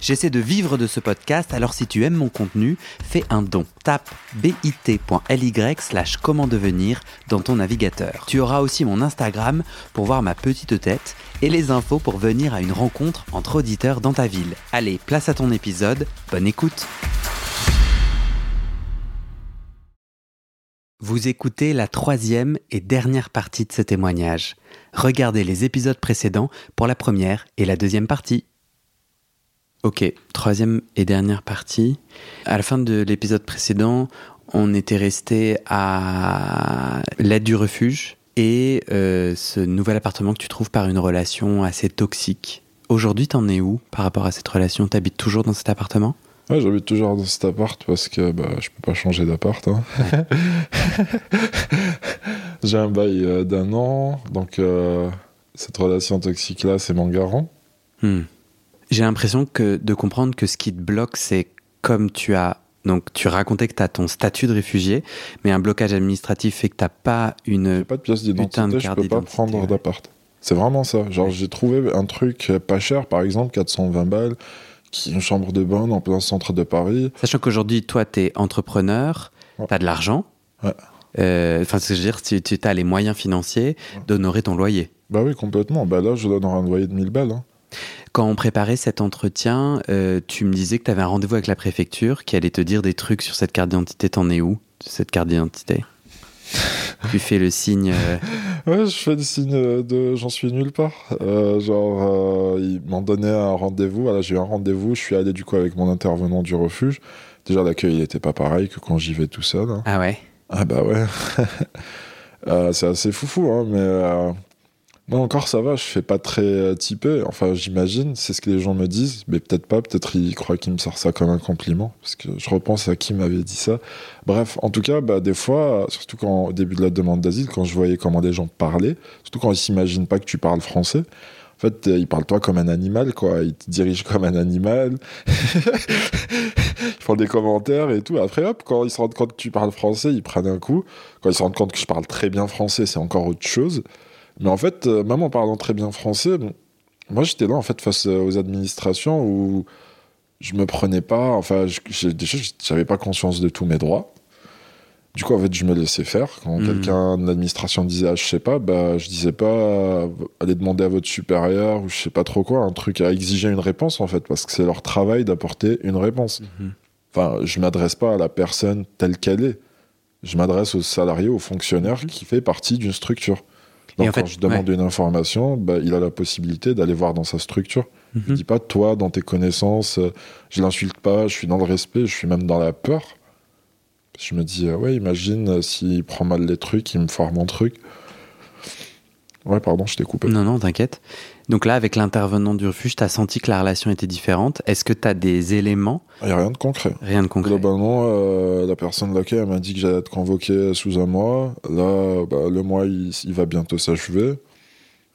J'essaie de vivre de ce podcast, alors si tu aimes mon contenu, fais un don. Tape bit.ly slash comment devenir dans ton navigateur. Tu auras aussi mon Instagram pour voir ma petite tête et les infos pour venir à une rencontre entre auditeurs dans ta ville. Allez, place à ton épisode, bonne écoute Vous écoutez la troisième et dernière partie de ce témoignage. Regardez les épisodes précédents pour la première et la deuxième partie. Ok, troisième et dernière partie. À la fin de l'épisode précédent, on était resté à l'aide du refuge et euh, ce nouvel appartement que tu trouves par une relation assez toxique. Aujourd'hui, t'en es où par rapport à cette relation? T'habites toujours dans cet appartement? Ouais, j'habite toujours dans cet appart parce que bah, je peux pas changer d'appart. Hein. J'ai un bail euh, d'un an, donc euh, cette relation toxique-là, c'est mon garant. Hmm. J'ai l'impression que de comprendre que ce qui te bloque, c'est comme tu as. Donc, tu racontais que tu as ton statut de réfugié, mais un blocage administratif fait que tu n'as pas une. Pas de pièce d'identité, je peux pas prendre d'appart. C'est vraiment ça. Genre, j'ai trouvé un truc pas cher, par exemple, 420 balles, qui est une chambre de bonne en plein centre de Paris. Sachant qu'aujourd'hui, toi, tu es entrepreneur, tu as de l'argent. Ouais. Euh, Enfin, ce que je veux dire, tu, tu as les moyens financiers d'honorer ton loyer. Bah oui, complètement. Bah là, je donne un loyer de 1000 balles. Hein. Quand on préparait cet entretien, euh, tu me disais que tu avais un rendez-vous avec la préfecture qui allait te dire des trucs sur cette carte d'identité. T'en es où cette carte d'identité? Tu fais le signe. euh, Ouais, je fais le signe de j'en suis nulle part. Euh, genre, ils m'ont donné un rendez-vous. Voilà, j'ai eu un rendez-vous. Je suis allé du coup avec mon intervenant du refuge. Déjà, l'accueil n'était pas pareil que quand j'y vais tout seul. hein. Ah ouais? Ah bah ouais. C'est assez foufou, hein, mais moi encore ça va, je fais pas très euh, typé. Enfin, j'imagine, c'est ce que les gens me disent, mais peut-être pas, peut-être ils croient qu'ils me sortent ça comme un compliment, parce que je repense à qui m'avait dit ça. Bref, en tout cas, bah, des fois, surtout quand, au début de la demande d'asile, quand je voyais comment des gens parlaient, surtout quand ils s'imaginent pas que tu parles français, en fait, euh, ils parlent toi comme un animal, quoi. Ils te dirigent comme un animal. ils font des commentaires et tout. Après, hop, quand ils se rendent compte que tu parles français, ils prennent un coup. Quand ils se rendent compte que je parle très bien français, c'est encore autre chose. Mais en fait, euh, même en parlant très bien français, bon, moi j'étais là en fait face euh, aux administrations où je me prenais pas, enfin, déjà j'avais pas conscience de tous mes droits. Du coup, en fait, je me laissais faire. Quand Mhm. quelqu'un de l'administration disait, ah, je sais pas, bah, je disais pas, euh, allez demander à votre supérieur ou je sais pas trop quoi, un truc à exiger une réponse en fait, parce que c'est leur travail d'apporter une réponse. Mhm. Enfin, je m'adresse pas à la personne telle qu'elle est. Je m'adresse aux salariés, aux fonctionnaires qui fait partie d'une structure. Donc, en fait, quand je demande une information, bah, il a la possibilité d'aller voir dans sa structure. Mhm. Je dis pas, toi, dans tes connaissances, euh, je l'insulte pas, je suis dans le respect, je suis même dans la peur. Je me dis, euh, ouais, imagine euh, s'il prend mal les trucs, il me foire mon truc. Ouais, pardon, je t'ai coupé. Non, non, t'inquiète. Donc là, avec l'intervenant du refuge, tu as senti que la relation était différente. Est-ce que tu as des éléments Il n'y a rien de concret. Rien de concret. Globalement, euh, la personne laquelle elle m'a dit que j'allais être convoqué sous un mois. Là, bah, le mois, il, il va bientôt s'achever.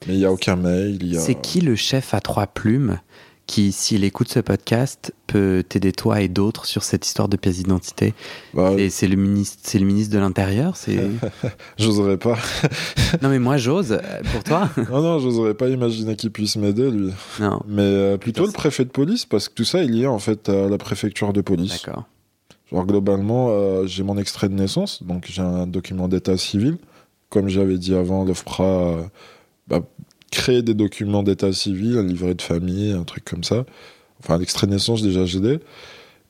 Mais il n'y a aucun mail. A... C'est qui le chef à trois plumes? Qui, s'il écoute ce podcast, peut t'aider toi et d'autres sur cette histoire de pièce d'identité Bah, Et c'est le ministre, c'est le ministre de l'Intérieur. C'est J'oserais pas. non mais moi j'ose. euh, Pour toi non, non, j'oserais pas imaginer qu'il puisse m'aider, lui. Non. Mais euh, plutôt le préfet de police, parce que tout ça est lié en fait à la préfecture de police. D'accord. Genre globalement, euh, j'ai mon extrait de naissance, donc j'ai un document d'état civil. Comme j'avais dit avant, l'OFPRA euh, bah, crée des documents d'état civil, un livret de famille, un truc comme ça. Enfin, l'extrait de naissance, déjà, des.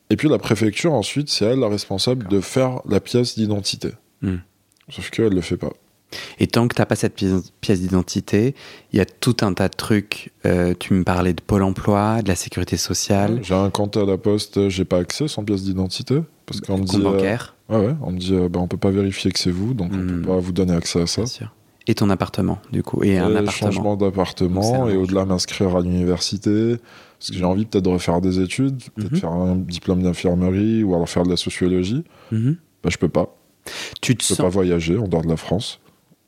Et puis la préfecture, ensuite, c'est elle la responsable de faire la pièce d'identité. Hmm. Sauf qu'elle le fait pas. Et tant que t'as pas cette pièce, d'identité, il y a tout un tas de trucs. Euh, tu me parlais de Pôle Emploi, de la sécurité sociale, J'ai un compte à la poste, j'ai pas accès sans pièce d'identité. Parce qu'on me compte euh, bancaire, Ouais, ouais, on me dit, euh, bah, on peut pas vérifier que c'est vous, donc on Hmm. peut pas vous donner accès à ça. bien sûr. Et ton appartement, du coup. Et un Et appartement. changement d'appartement et au-delà m'inscrire à l'université. Parce que j'ai envie peut-être de refaire des études, peut-être Mhm. faire un diplôme d'infirmerie ou alors faire de la sociologie. Mhm. Bah, je peux pas. Tu te Je peux sens. pas voyager en dehors de la France.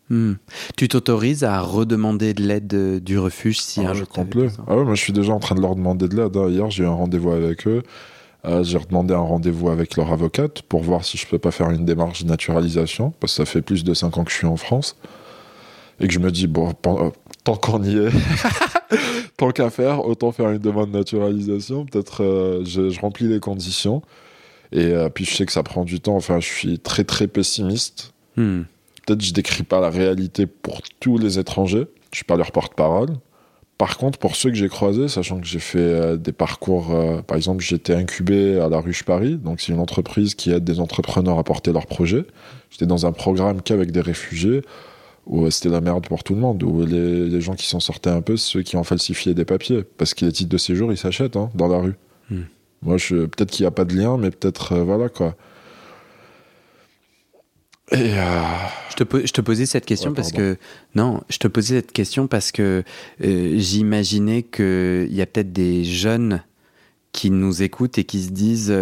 Hmm. Tu t'autorises à redemander de l'aide euh, du refuge si ah un jour complet. Ah ouais, moi je suis déjà en train de leur demander de l'aide. hein. Hier, j'ai eu un rendez-vous avec eux. Euh, j'ai redemandé un rendez-vous avec leur avocate pour voir si je peux pas faire une démarche de naturalisation, parce que ça fait plus de 5 ans que je suis en France. Et que je me dis, bon, euh, tant qu'on y est, tant qu'à faire, autant faire une demande de naturalisation. Peut-être euh, je, je remplis les conditions. Et euh, puis je sais que ça prend du temps. Enfin, je suis très très pessimiste. Hmm. Peut-être je décris pas la réalité pour tous les étrangers. Je suis pas leur porte-parole. Par contre, pour ceux que j'ai croisés, sachant que j'ai fait euh, des parcours, par exemple, j'étais incubé à la Ruche Paris, donc c'est une entreprise qui aide des entrepreneurs à porter leurs projets. J'étais dans un programme qu'avec des réfugiés, où euh, c'était la merde pour tout le monde, où les, les gens qui s'en sortaient un peu, ceux qui ont falsifié des papiers, parce que les titres de séjour, ils s'achètent hein, dans la rue. Hmm. Moi, je, peut-être qu'il n'y a pas de lien, mais peut-être, euh, voilà quoi. Et euh, Je te, po- je te posais cette question Ouais, parce que non, je te posais cette question parce que euh, j'imaginais qu'il y a peut-être des jeunes qui nous écoutent et qui se disent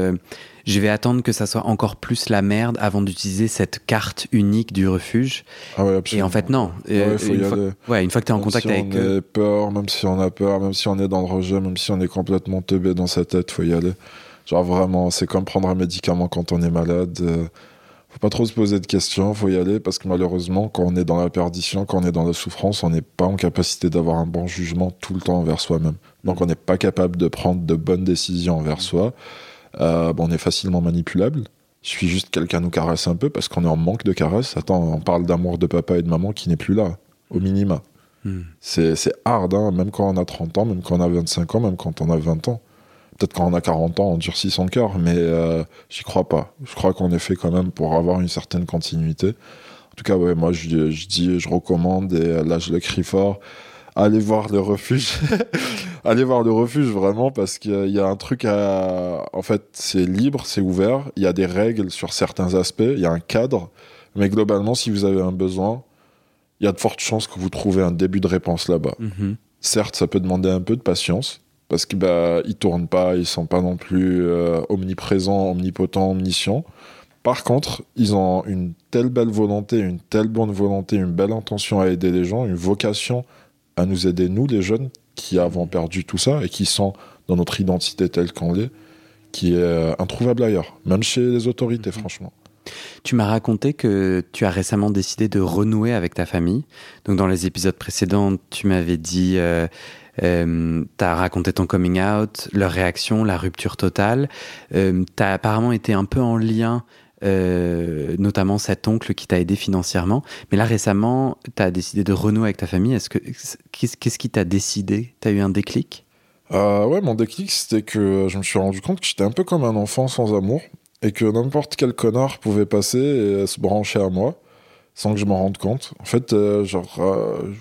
je vais attendre que ça soit encore plus la merde avant d'utiliser cette carte unique du refuge. ah ouais, Et en fait non. Euh, Ouais, y une, fois, aller. ouais, une fois que tu es en Même contact si avec on eux, a peur, même si on a peur, même si on est dans le rejet, même si on est complètement teubé dans sa tête, faut y aller. Genre vraiment, c'est comme prendre un médicament quand on est malade. euh, faut pas trop se poser de questions, faut y aller parce que malheureusement, quand on est dans la perdition, quand on est dans la souffrance, on n'est pas en capacité d'avoir un bon jugement tout le temps envers soi-même. Donc on n'est pas capable de prendre de bonnes décisions envers soi. Euh, on est facilement manipulable. Il suffit juste que quelqu'un nous caresse un peu parce qu'on est en manque de caresses. Attends, on parle d'amour de papa et de maman qui n'est plus là, au minima. hmm. C'est hard, hein, même quand on a 30 ans, même quand on a 25 ans, même quand on a 20 ans. Peut-être quand on a 40 ans, on durcit son cœur, mais euh, j'y crois pas. Je crois qu'on est fait quand même pour avoir une certaine continuité. En tout cas, ouais, moi, je, je dis, je recommande, et euh, là, je le crie fort, allez voir le refuge. allez voir le refuge, vraiment, parce qu'il y a un truc à... En fait, c'est libre, c'est ouvert, il y a des règles sur certains aspects, il y a un cadre, mais globalement, si vous avez un besoin, il y a de fortes chances que vous trouvez un début de réponse là-bas. Mhm. Certes, ça peut demander un peu de patience parce que bah ils tournent pas, ils sont pas non plus euh, omniprésents, omnipotents, omniscients. Par contre, ils ont une telle belle volonté, une telle bonne volonté, une belle intention à aider les gens, une vocation à nous aider nous les jeunes qui avons perdu tout ça et qui sont dans notre identité telle qu'on l'est, qui est euh, introuvable ailleurs, même chez les autorités, Mhm. franchement. Tu m'as raconté que tu as récemment décidé de renouer avec ta famille. Donc dans les épisodes précédents, tu m'avais dit, euh, euh, tu as raconté ton coming out, leur réaction, la rupture totale. Euh, tu as apparemment été un peu en lien, euh, notamment cet oncle qui t'a aidé financièrement. Mais là récemment, tu as décidé de renouer avec ta famille. Est-ce que qu'est-ce qui t'a décidé? Tu as eu un déclic? Euh, ouais, mon déclic, c'était que je me suis rendu compte que j'étais un peu comme un enfant sans amour et que n'importe quel connard pouvait passer et se brancher à moi sans que je m'en rende compte. En fait, euh, genre, euh,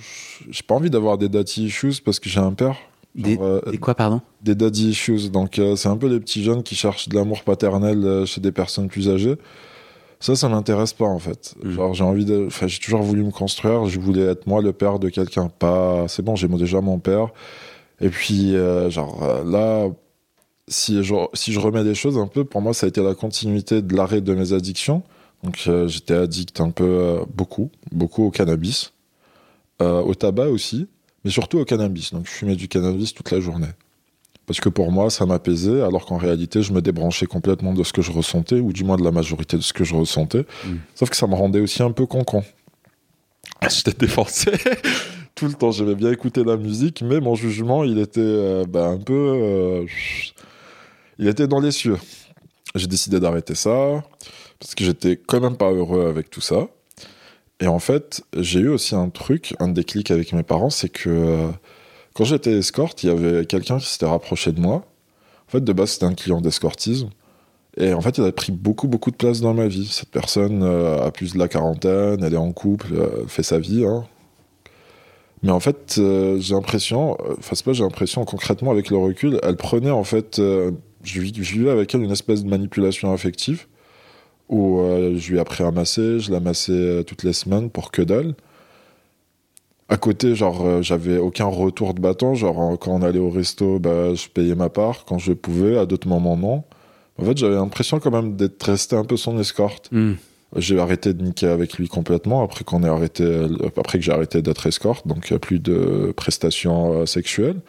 j'ai pas envie d'avoir des daddy issues parce que j'ai un père. Genre, Des- euh, Et quoi, pardon? des daddy issues. Donc, euh, c'est un peu les petits jeunes qui cherchent de l'amour paternel euh, chez des personnes plus âgées. Ça, ça m'intéresse pas en fait. Mm. Genre, j'ai envie de. Enfin, j'ai toujours voulu me construire. Je voulais être moi le père de quelqu'un. Pas. C'est bon, j'ai déjà mon père. Et puis, genre, là, si je, si je remets les choses un peu, pour moi, ça a été la continuité de l'arrêt de mes addictions. Donc, j'étais addict un peu, beaucoup, beaucoup au cannabis, au tabac aussi, mais surtout au cannabis. Donc, je fumais du cannabis toute la journée. Parce que pour moi, ça m'apaisait, alors qu'en réalité, je me débranchais complètement de ce que je ressentais, ou du moins de la majorité de ce que je ressentais. Mm. Sauf que ça me rendait aussi un peu con-con. J'étais défoncé tout le temps. J'aimais bien écouter la musique, mais mon jugement, il était euh, bah, un peu. euh, il était dans les cieux. J'ai décidé d'arrêter ça, parce que j'étais quand même pas heureux avec tout ça. Et en fait, j'ai eu aussi un truc, un déclic avec mes parents, c'est que euh, quand j'étais escorte, il y avait quelqu'un qui s'était rapproché de moi. En fait, de base, c'était un client d'escortisme. Et en fait, il a pris beaucoup, beaucoup de place dans ma vie. Cette personne euh, a plus de la quarantaine, elle est en couple, euh, fait sa vie. hein. Mais en fait, euh, j'ai l'impression, enfin, c'est pas j'ai l'impression, concrètement, avec le recul, elle prenait en fait. je, je vivais avec elle une espèce de manipulation affective où euh, je lui ai appris à masser, je la massais euh, toutes les semaines pour que dalle. À côté, genre, euh, j'avais aucun retour de bâton. Genre, quand on allait au resto, bah, je payais ma part quand je pouvais, à d'autres moments, non. En fait, j'avais l'impression quand même d'être resté un peu son escorte. Hmm. J'ai arrêté de niquer avec lui complètement après qu'on ait arrêté, après que j'ai arrêté d'être escorte, donc il n'y a plus de prestations sexuelles.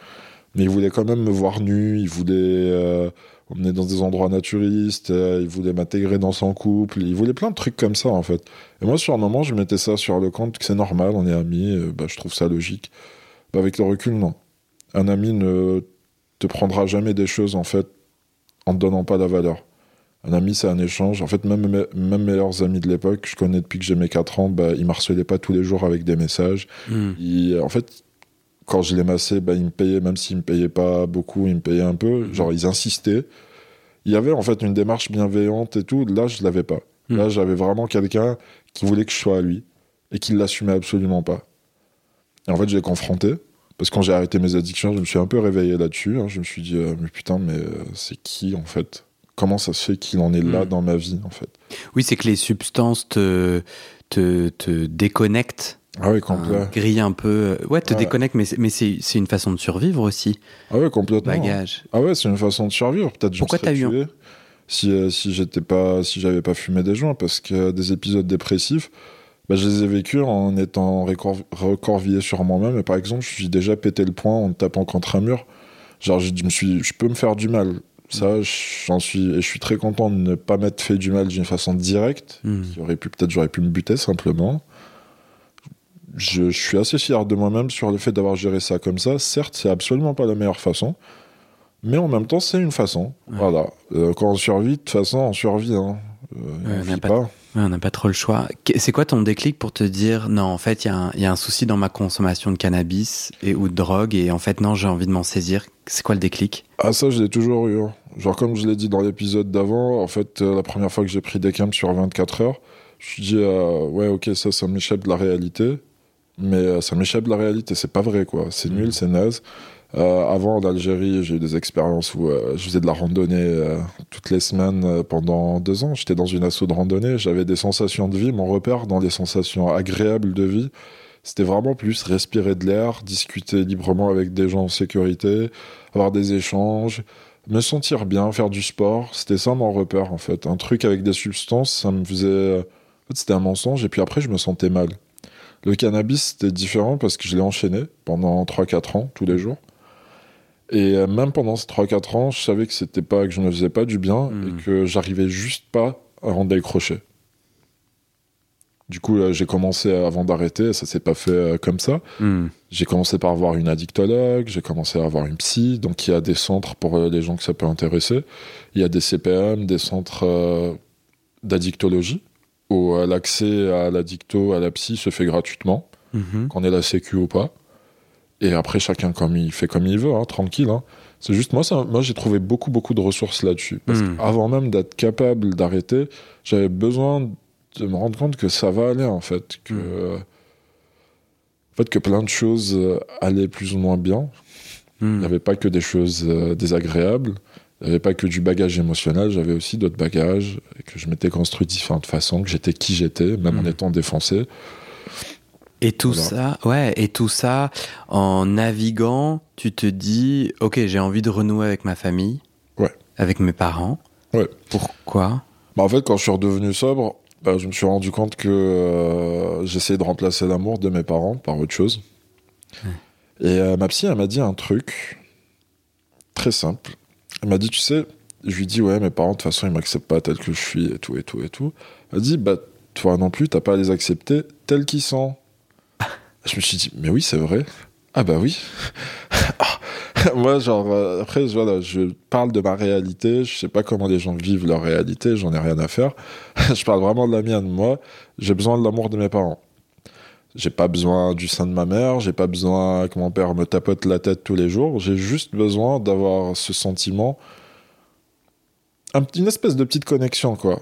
Mais il voulait quand même me voir nu, il voulait euh, emmener dans des endroits naturistes, euh, il voulait m'intégrer dans son couple, il voulait plein de trucs comme ça en fait. Et moi sur un moment je mettais ça sur le compte que c'est normal, on est amis, bah, je trouve ça logique. Bah, avec le recul non. Un ami ne te prendra jamais des choses en fait en te donnant pas la valeur. Un ami, c'est un échange. En fait, même mes même meilleurs amis de l'époque, je connais depuis que j'ai mes 4 ans, bah, ils m'harcelaient pas tous les jours avec des messages. Hmm. en fait, quand je les massais, bah, ils me payaient, même s'ils me payaient pas beaucoup, ils me payaient un peu. Hmm. Genre, ils insistaient. Il y avait en fait une démarche bienveillante et tout. Là, je l'avais pas. Hmm. Là, j'avais vraiment quelqu'un qui voulait que je sois à lui et qui l'assumait absolument pas. Et en fait, je l'ai confronté. Parce que quand j'ai arrêté mes addictions, je me suis un peu réveillé là-dessus. hein. Je me suis dit, euh, mais putain, mais euh, c'est qui en fait? Comment ça se fait qu'il en est là Mm. dans ma vie en fait? Oui, c'est que les substances te, te, te déconnectent, Ah oui, complet. grillent un peu. Ouais, te Ouais. déconnectent, mais, c'est- mais c'est c'est une façon de survivre aussi. Ah ouais, complètement. Bagage. Ah ouais, c'est une façon de survivre. Peut-être Pourquoi t'as eu un- si euh, si j'étais pas si j'avais pas fumé des joints parce que des épisodes dépressifs, bah, je les ai vécus en étant recorvillé sur moi-même. Et par exemple, je suis déjà pété le poing en me tapant contre un mur. Genre, je, me suis, je peux me faire du mal. Ça, j'en suis, et je suis très content de ne pas m'être fait du mal d'une façon directe. Qui aurait pu peut-être j'aurais pu me buter simplement. Je, je suis assez fier de moi-même sur le fait d'avoir géré ça comme ça. Certes, c'est absolument pas la meilleure façon, mais en même temps, c'est une façon. Ouais. Voilà. Euh, quand on survit, de toute façon, on survit. Hein. Euh, Ouais, on n'a pas- pas. Ouais, pas trop le choix. C'est quoi ton déclic pour te dire non, en fait, il y, a un- il y a un souci dans ma consommation de cannabis et ou de drogue et en fait non, j'ai envie de m'en saisir. C'est quoi le déclic? Ah ça, je l'ai toujours eu. hein. Genre comme je l'ai dit dans l'épisode d'avant, en fait, euh, la première fois que j'ai pris des camps sur 24 heures, je me suis dit, euh, ouais, ok, ça, ça m'échappe de la réalité. Mais euh, ça m'échappe de la réalité, c'est pas vrai, quoi. C'est nul, c'est naze. Euh, avant, en Algérie, j'ai eu des expériences où euh, je faisais de la randonnée euh, toutes les semaines pendant deux ans. J'étais dans une asso de randonnée, j'avais des sensations de vie. Mon repère dans les sensations agréables de vie, c'était vraiment plus respirer de l'air, discuter librement avec des gens en sécurité, avoir des échanges, me sentir bien, faire du sport. C'était ça mon repère en fait. Un truc avec des substances, ça me faisait. En fait, c'était un mensonge et puis après, je me sentais mal. Le cannabis, c'était différent parce que je l'ai enchaîné pendant 3-4 ans, tous les jours. Et euh, même pendant ces 3-4 ans, je savais que c'était pas que je ne faisais pas du bien et que j'arrivais juste pas à en décrocher. Du coup, j'ai commencé avant d'arrêter, ça s'est pas fait euh, comme ça. Hmm. J'ai commencé par voir une addictologue, j'ai commencé à voir une psy, donc il y a des centres pour euh, les gens que ça peut intéresser. Il y a des CPM, des centres d'addictologie, où l'accès à l'addicto, à la psy se fait gratuitement, Mhm. qu'on ait la sécu ou pas. Et après, chacun comme il fait comme il veut, hein, tranquille. hein. C'est juste moi, ça, moi j'ai trouvé beaucoup beaucoup de ressources là-dessus. Parce Mm. qu'avant même d'être capable d'arrêter, j'avais besoin de me rendre compte que ça va aller en fait, que euh, en fait que plein de choses euh, allaient plus ou moins bien. Il n'y avait pas que des choses euh, désagréables. Il n'y avait pas que du bagage émotionnel, j'avais aussi d'autres bagages que je m'étais construit de différentes façons, que j'étais qui j'étais, même en Mm. étant défoncé. Et tout Voilà. ça, ouais, et tout ça, en naviguant, tu te dis, ok, j'ai envie de renouer avec ma famille, Ouais. avec mes parents. Ouais. Pourquoi? Bah, en fait, quand je suis redevenu sobre, bah, je me suis rendu compte que euh, j'essayais de remplacer l'amour de mes parents par autre chose. Et euh, ma psy, elle m'a dit un truc très simple. Elle m'a dit, tu sais, je lui dis, ouais, mes parents, de toute façon, ils m'acceptent pas tel que je suis et tout, et tout, et tout. Elle dit, bah, toi non plus, t'as pas à les accepter tels qu'ils sont. Je me suis dit, mais oui, c'est vrai. Ah bah oui. Moi, genre, euh, après, voilà, je parle de ma réalité, je sais pas comment les gens vivent leur réalité, j'en ai rien à faire. je parle vraiment de la mienne. Moi, j'ai besoin de l'amour de mes parents. J'ai pas besoin du sein de ma mère, j'ai pas besoin que mon père me tapote la tête tous les jours, j'ai juste besoin d'avoir ce sentiment, une espèce de petite connexion, quoi.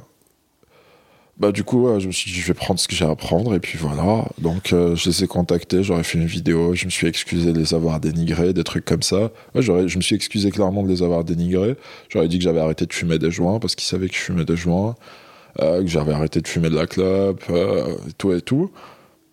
Bah du coup, je me suis dit, je vais prendre ce que j'ai à prendre, et puis voilà. Donc euh, je les ai contactés, j'aurais fait une vidéo, je me suis excusé de les avoir dénigrés, des trucs comme ça. Ouais, je me suis excusé clairement de les avoir dénigrés. J'aurais dit que j'avais arrêté de fumer des joints, parce qu'ils savaient que je fumais des joints, euh, que j'avais arrêté de fumer de la clope, euh, tout et tout.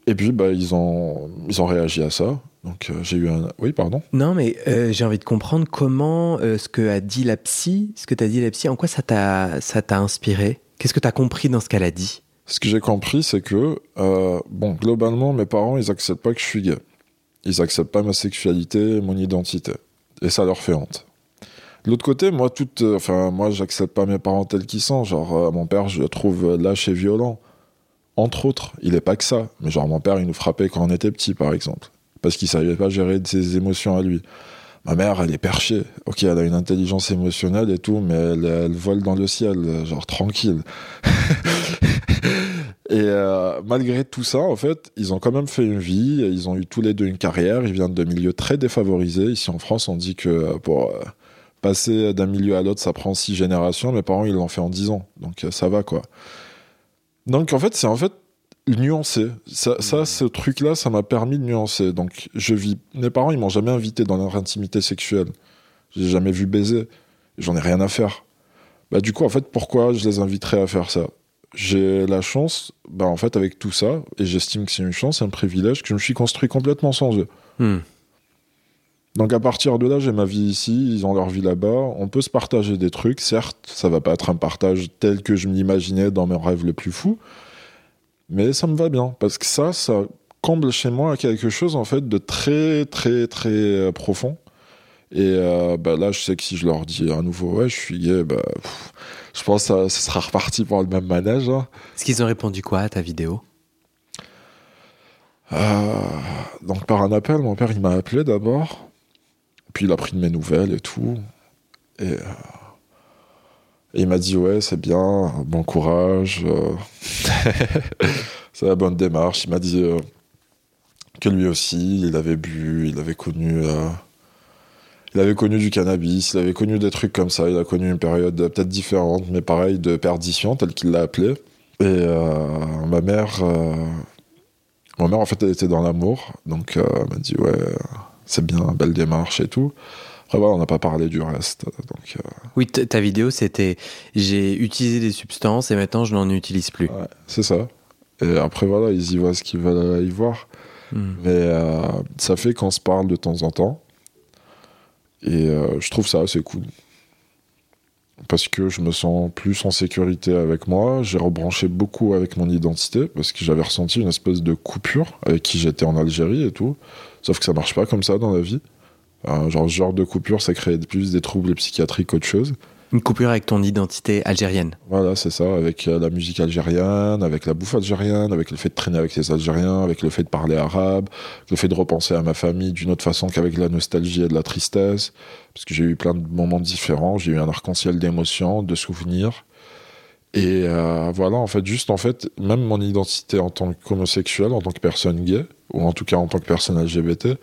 Et puis, bah, ils ont, ils ont réagi à ça. Donc euh, j'ai eu un... Oui, pardon Non, mais euh, j'ai envie de comprendre comment euh, ce que a dit la psy, ce que t'as dit la psy, en quoi ça t'a ça t'a inspiré? Qu'est-ce que t'as compris dans ce qu'elle a dit? Ce que j'ai compris, c'est que, bon, globalement, mes parents, ils acceptent pas que je suis gay. Ils acceptent pas ma sexualité, mon identité. Et ça leur fait honte. De l'autre côté, moi, toute, enfin, moi, j'accepte pas mes parents tels qu'ils sont. Genre, mon père, je le trouve lâche et violent. Entre autres, il est pas que ça. Mais genre, mon père, il nous frappait quand on était petit, par exemple. Parce qu'il savait pas gérer ses émotions à lui. Ma mère, elle est perchée. Ok, elle a une intelligence émotionnelle et tout, mais elle, elle vole dans le ciel, genre tranquille. et euh, malgré tout ça, en fait, ils ont quand même fait une vie. Ils ont eu tous les deux une carrière. Ils viennent de milieux très défavorisés. Ici en France, on dit que pour euh, passer d'un milieu à l'autre, ça prend six générations. Mes parents, ils l'ont fait en dix ans. Donc euh, ça va, quoi. Donc en fait, c'est en fait nuancer. Ça, ça ce truc-là, ça m'a permis de nuancer. Donc je vis. Mes parents, ils m'ont jamais invité dans leur intimité sexuelle. J'ai jamais vu baiser. J'en ai rien à faire. Bah du coup, en fait, pourquoi je les inviterais à faire ça? J'ai la chance, bah en fait, avec tout ça, et j'estime que c'est une chance, un privilège, que je me suis construit complètement sans eux. Hmm. Donc à partir de là, j'ai ma vie ici, ils ont leur vie là-bas. On peut se partager des trucs, certes, ça va pas être un partage tel que je m'imaginais dans mes rêves les plus fous, mais ça me va bien parce que ça, ça comble chez moi quelque chose en fait de très très très euh, profond. Et euh, bah, là, je sais que si je leur dis à nouveau, ouais, je suis gay, bah, pff, je pense que ça, ça sera reparti pour le même manège. hein. Est-ce qu'ils ont répondu quoi à ta vidéo? Euh, donc par un appel, mon père il m'a appelé d'abord, puis il a pris de mes nouvelles et tout, et, euh, il m'a dit ouais c'est bien, bon courage, euh, c'est la bonne démarche. Il m'a dit euh, que lui aussi il avait bu, il avait connu, il avait connu du cannabis, il avait connu des trucs comme ça, il a connu une période peut-être différente, mais pareil de perdition tel qu'il l'a appelé. Et ma mère, ma mère en fait elle était dans l'amour, donc elle m'a dit ouais c'est bien, belle démarche et tout. Après voilà, on n'a pas parlé du reste, donc euh, Oui, ta vidéo, c'était j'ai utilisé des substances et maintenant je n'en utilise plus. ouais, c'est ça. Et après voilà, ils y voient ce qu'ils veulent y voir. Hmm. Mais euh, ça fait qu'on se parle de temps en temps. Et euh, je trouve ça assez cool. Parce que je me sens plus en sécurité avec moi. J'ai rebranché beaucoup avec mon identité. Parce que j'avais ressenti une espèce de coupure avec qui j'étais en Algérie et tout. Sauf que ça marche pas comme ça dans la vie. Euh, genre, ce genre de coupure, ça crée plus des troubles psychiatriques qu'autre chose. Une coupure avec ton identité algérienne. Voilà, c'est ça, avec euh, la musique algérienne, avec la bouffe algérienne, avec le fait de traîner avec les Algériens, avec le fait de parler arabe, le fait de repenser à ma famille d'une autre façon qu'avec la nostalgie et de la tristesse, parce que j'ai eu plein de moments différents, j'ai eu un arc-en-ciel d'émotions, de souvenirs. Et euh, voilà, en fait, juste en fait, même mon identité en tant qu'homosexuel, en tant que personne gay, ou en tout cas en tant que personne LGBT,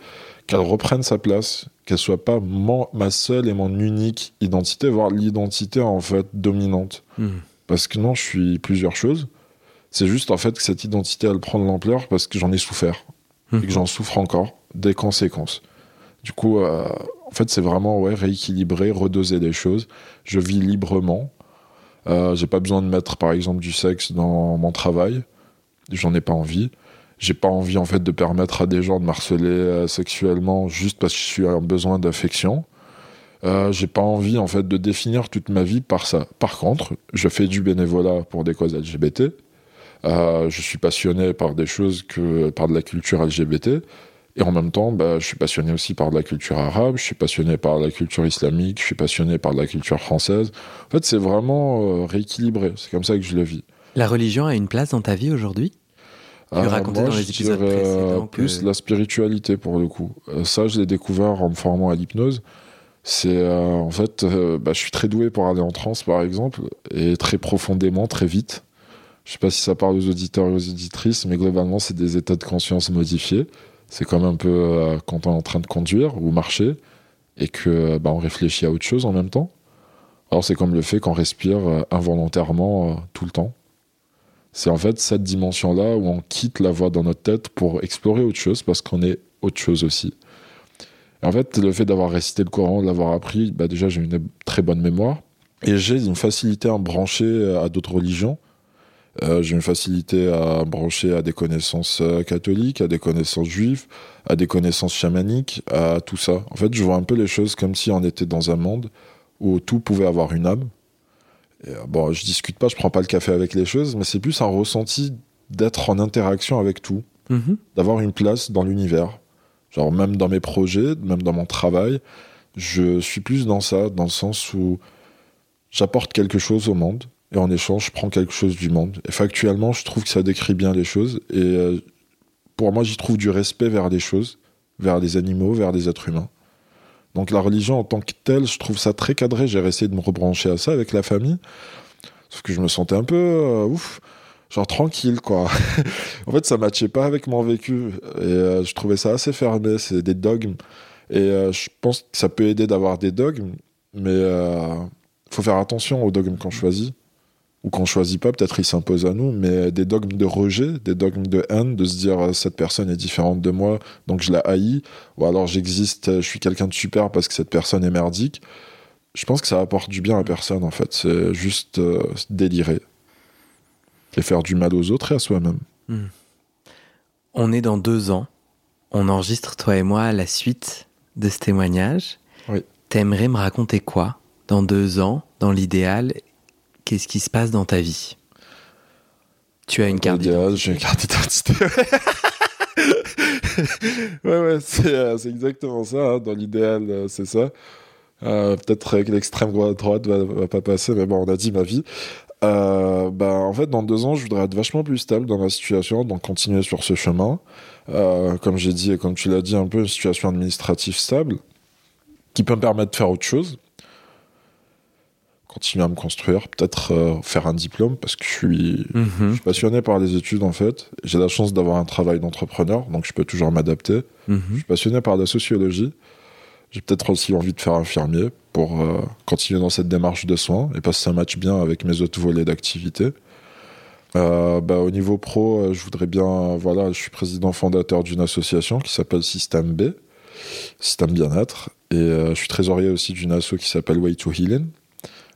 qu'elle reprenne sa place, qu'elle soit pas mon- ma seule et mon unique identité, voire l'identité en fait dominante. Hmm. Parce que non, je suis plusieurs choses. C'est juste en fait que cette identité, elle prend de l'ampleur parce que j'en ai souffert et que j'en souffre encore des conséquences. Du coup, euh, en fait, c'est vraiment ouais, rééquilibrer, redoser les choses. Je vis librement. Euh, j'ai pas besoin de mettre, par exemple, du sexe dans mon travail. J'en ai pas envie. J'ai pas envie, en fait, de permettre à des gens de m'harceler euh, sexuellement juste parce que je suis en besoin d'affection. Euh, j'ai pas envie, en fait, de définir toute ma vie par ça. Par contre, je fais du bénévolat pour des causes LGBT. Euh, je suis passionné par des choses que par de la culture LGBT. Et en même temps, bah, je suis passionné aussi par de la culture arabe, je suis passionné par la culture islamique, je suis passionné par de la culture française. En fait, c'est vraiment rééquilibré. C'est comme ça que je le vis. La religion a une place dans ta vie aujourd'hui? Tu Euh, racontais moi, dans les épisodes dirais, euh, précédents que- plus la spiritualité pour le coup. Euh, ça, je l'ai découvert en me formant à l'hypnose. C'est euh, en fait, euh, bah, je suis très doué pour aller en transe par exemple, et très profondément, très vite. Je sais pas si ça parle aux auditeurs et aux auditrices, mais globalement, c'est des états de conscience modifiés. C'est comme un peu euh, quand on est en train de conduire ou marcher et que bah, on réfléchit à autre chose en même temps. Alors c'est comme le fait qu'on respire euh, involontairement euh, tout le temps. C'est en fait cette dimension-là où on quitte la voix dans notre tête pour explorer autre chose parce qu'on est autre chose aussi. En fait, le fait d'avoir récité le Coran, de l'avoir appris, bah déjà j'ai une très bonne mémoire et j'ai une facilité à me brancher à d'autres religions. Euh, j'ai une facilité à me brancher à des connaissances euh, catholiques, à des connaissances juives, à des connaissances chamaniques, à tout ça. En fait, je vois un peu les choses comme si on était dans un monde où tout pouvait avoir une âme Et, euh, bon, je discute pas, je prends pas le café avec les choses, mais c'est plus un ressenti d'être en interaction avec tout, Mhm. d'avoir une place dans l'univers. Genre, même dans mes projets, même dans mon travail, je suis plus dans ça, dans le sens où j'apporte quelque chose au monde, et en échange, je prends quelque chose du monde. Et factuellement, je trouve que ça décrit bien les choses, et euh, pour moi, j'y trouve du respect vers les choses, vers les animaux, vers les êtres humains. Donc la religion en tant que telle, je trouve ça très cadré. J'ai essayé de me rebrancher à ça avec la famille. Sauf que je me sentais un peu euh, ouf, genre tranquille quoi. en fait, ça matchait pas avec mon vécu. Et euh, je trouvais ça assez fermé. C'est des dogmes. Et euh, je pense que ça peut aider d'avoir des dogmes, mais faut faire attention aux dogmes qu'on choisit. Ou qu'on choisit pas, peut-être ils s'imposent à nous, mais des dogmes de rejet, des dogmes de haine, de se dire euh, cette personne est différente de moi, donc je la haïs, ou alors j'existe, euh, je suis quelqu'un de super parce que cette personne est merdique. Je pense que ça apporte du bien à personne en fait. C'est juste euh, délirer. Et faire du mal aux autres et à soi-même. On est dans deux ans. On enregistre, toi et moi, la suite de ce témoignage. Oui. T'aimerais me raconter quoi dans deux ans, dans l'idéal Qu'est-ce qui se passe dans ta vie? Tu as une carte Idéal, J'ai une carte d'identité. ouais, ouais, c'est euh, c'est exactement ça. hein. Dans l'idéal, euh, c'est ça. Euh, Peut-être que l'extrême droite, va, va pas passer, mais bon, on a dit ma vie. Euh, bah, en fait, dans deux ans, je voudrais être vachement plus stable dans ma situation, donc continuer sur ce chemin. Euh, comme j'ai dit et comme tu l'as dit, un peu une situation administrative stable qui peut me permettre de faire autre chose. Continuer à me construire, peut-être euh, faire un diplôme parce que je suis je Mhm, suis passionné par les études en fait. J'ai la chance d'avoir un travail d'entrepreneur, donc je peux toujours m'adapter. Je mhm. suis passionné par la sociologie. J'ai peut-être aussi envie de faire infirmier pour euh, continuer dans cette démarche de soins et parce que ça match bien avec mes autres volets d'activité. Euh, bah, au niveau pro, je voudrais bien, voilà, je suis président fondateur d'une association qui s'appelle Système B, Système Bien-être, et je suis trésorier aussi d'une asso qui s'appelle Way to Healing.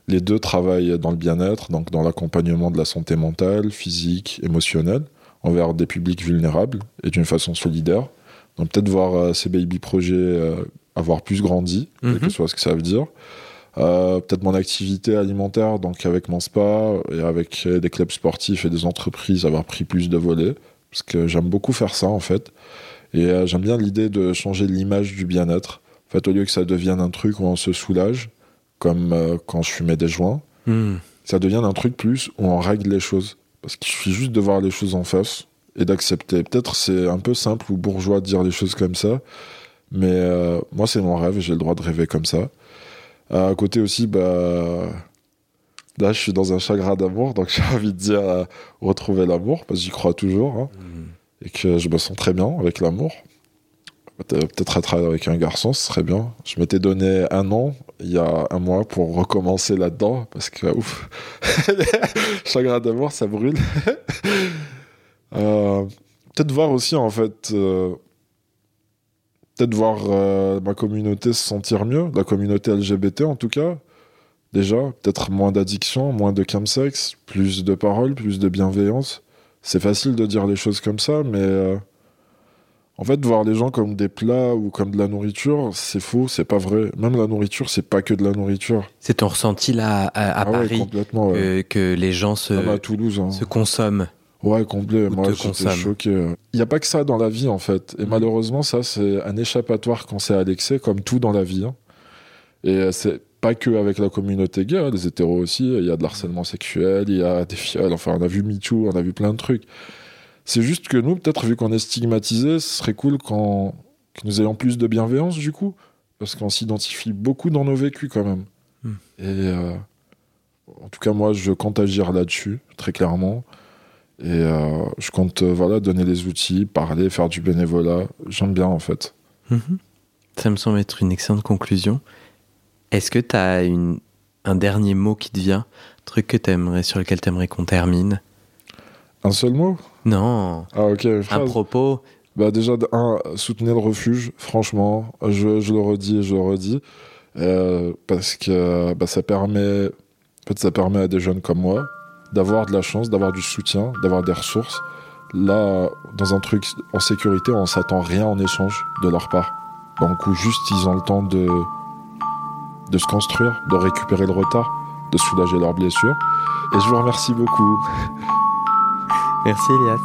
Les deux travaillent dans le bien-être, donc dans l'accompagnement de la santé mentale, physique, émotionnelle, envers des publics vulnérables et d'une façon solidaire. Donc peut-être voir euh, ces baby projets euh, avoir plus grandi, quel Mhm. que soit ce que ça veut dire. Euh, peut-être mon activité alimentaire, donc avec mon spa et avec des clubs sportifs et des entreprises, avoir pris plus de volets, parce que j'aime beaucoup faire ça en fait. Et j'aime bien l'idée de changer l'image du bien-être. En fait, au lieu que ça devienne un truc où on se soulage, comme euh, quand je fumais des joints, Mhm. ça devient un truc plus où on règle les choses. Parce qu'il suffit juste de voir les choses en face et d'accepter. Peut-être c'est un peu simple ou bourgeois de dire les choses comme ça, mais euh, moi c'est mon rêve et j'ai le droit de rêver comme ça. Euh, à côté aussi, bah, là je suis dans un chagrin d'amour, donc j'ai envie de dire euh, retrouver l'amour, parce que j'y crois toujours, hein, Mhm. et que je me sens très bien avec l'amour. Peut- Peut-être être avec un garçon, ce serait bien. Je m'étais donné un an, il y a un mois, pour recommencer là-dedans, parce que, ouf, chagrin d'amour, ça brûle. Euh, peut-être voir aussi, en fait, euh, peut-être voir euh, ma communauté se sentir mieux, la communauté LGBT en tout cas. Déjà, peut-être moins d'addiction, moins de chemsex, plus de paroles, plus de bienveillance. C'est facile de dire les choses comme ça, mais en fait, voir les gens comme des plats ou comme de la nourriture, c'est faux, c'est pas vrai. Même la nourriture, c'est pas que de la nourriture. C'est ton ressenti là à, à ah ouais, Paris. Ouais. que, les gens se, à Toulouse. hein. se consomment. Ouais, complet. Moi, j'étais choqué. Il n'y a pas que ça dans la vie, en fait. Et Mhm. malheureusement, ça, c'est un échappatoire quand c'est à l'excès, comme tout dans la vie. hein. Et euh, c'est pas que avec la communauté gay, hein, les hétéros aussi. Il y a de l'harcèlement sexuel, il y a des viols. Enfin, on a vu MeToo, on a vu plein de trucs. C'est juste que nous, peut-être, vu qu'on est stigmatisés, ce serait cool quand... que nous ayons plus de bienveillance, du coup. Parce qu'on s'identifie beaucoup dans nos vécus, quand même. Mhm. Et euh, en tout cas, moi, je compte agir là-dessus, très clairement. Et euh, je compte euh, voilà, donner les outils, parler, faire du bénévolat. J'aime bien en fait. Mhm. Ça me semble être une excellente conclusion. Est-ce que tu as une, un dernier mot qui te vient? Un truc que t'aimerais, sur lequel tu aimerais qu'on termine? Un seul mot? Non, Ah ok, phrase. propos. Bah, déjà, un, soutenir le refuge, franchement. Je, je le redis et je le redis. Euh, parce que bah, ça, permet, en fait, ça permet à des jeunes comme moi d'avoir de la chance, d'avoir du soutien, d'avoir des ressources. Là, dans un truc en sécurité, on s'attend rien en échange de leur part. Donc, où juste ils ont le temps de, de se construire, de récupérer le retard. de soulager leurs blessures. Et je vous remercie beaucoup. Merci Elias.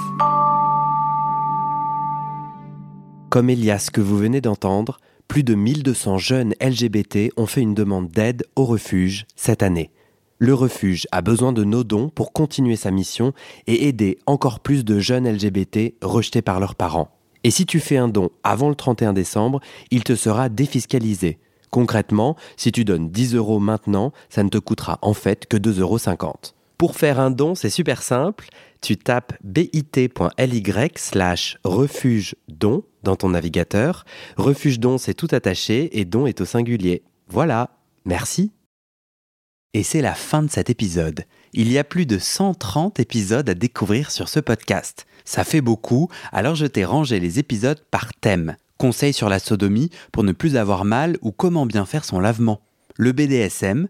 Comme Elias que vous venez d'entendre, plus de 1200 jeunes LGBT ont fait une demande d'aide au refuge cette année. Le refuge a besoin de nos dons pour continuer sa mission et aider encore plus de jeunes LGBT rejetés par leurs parents. Et si tu fais un don avant le 31 décembre, il te sera défiscalisé. Concrètement, si tu donnes 10 euros maintenant, ça ne te coûtera en fait que 2,50 euros. Pour faire un don, c'est super simple. Tu tapes bit.ly slash refuge don dans ton navigateur. Refuge don, c'est tout attaché et don est au singulier. Voilà. Merci. Et c'est la fin de cet épisode. Il y a plus de 130 épisodes à découvrir sur ce podcast. Ça fait beaucoup, alors je t'ai rangé les épisodes par thème. Conseils sur la sodomie pour ne plus avoir mal ou comment bien faire son lavement. Le BDSM,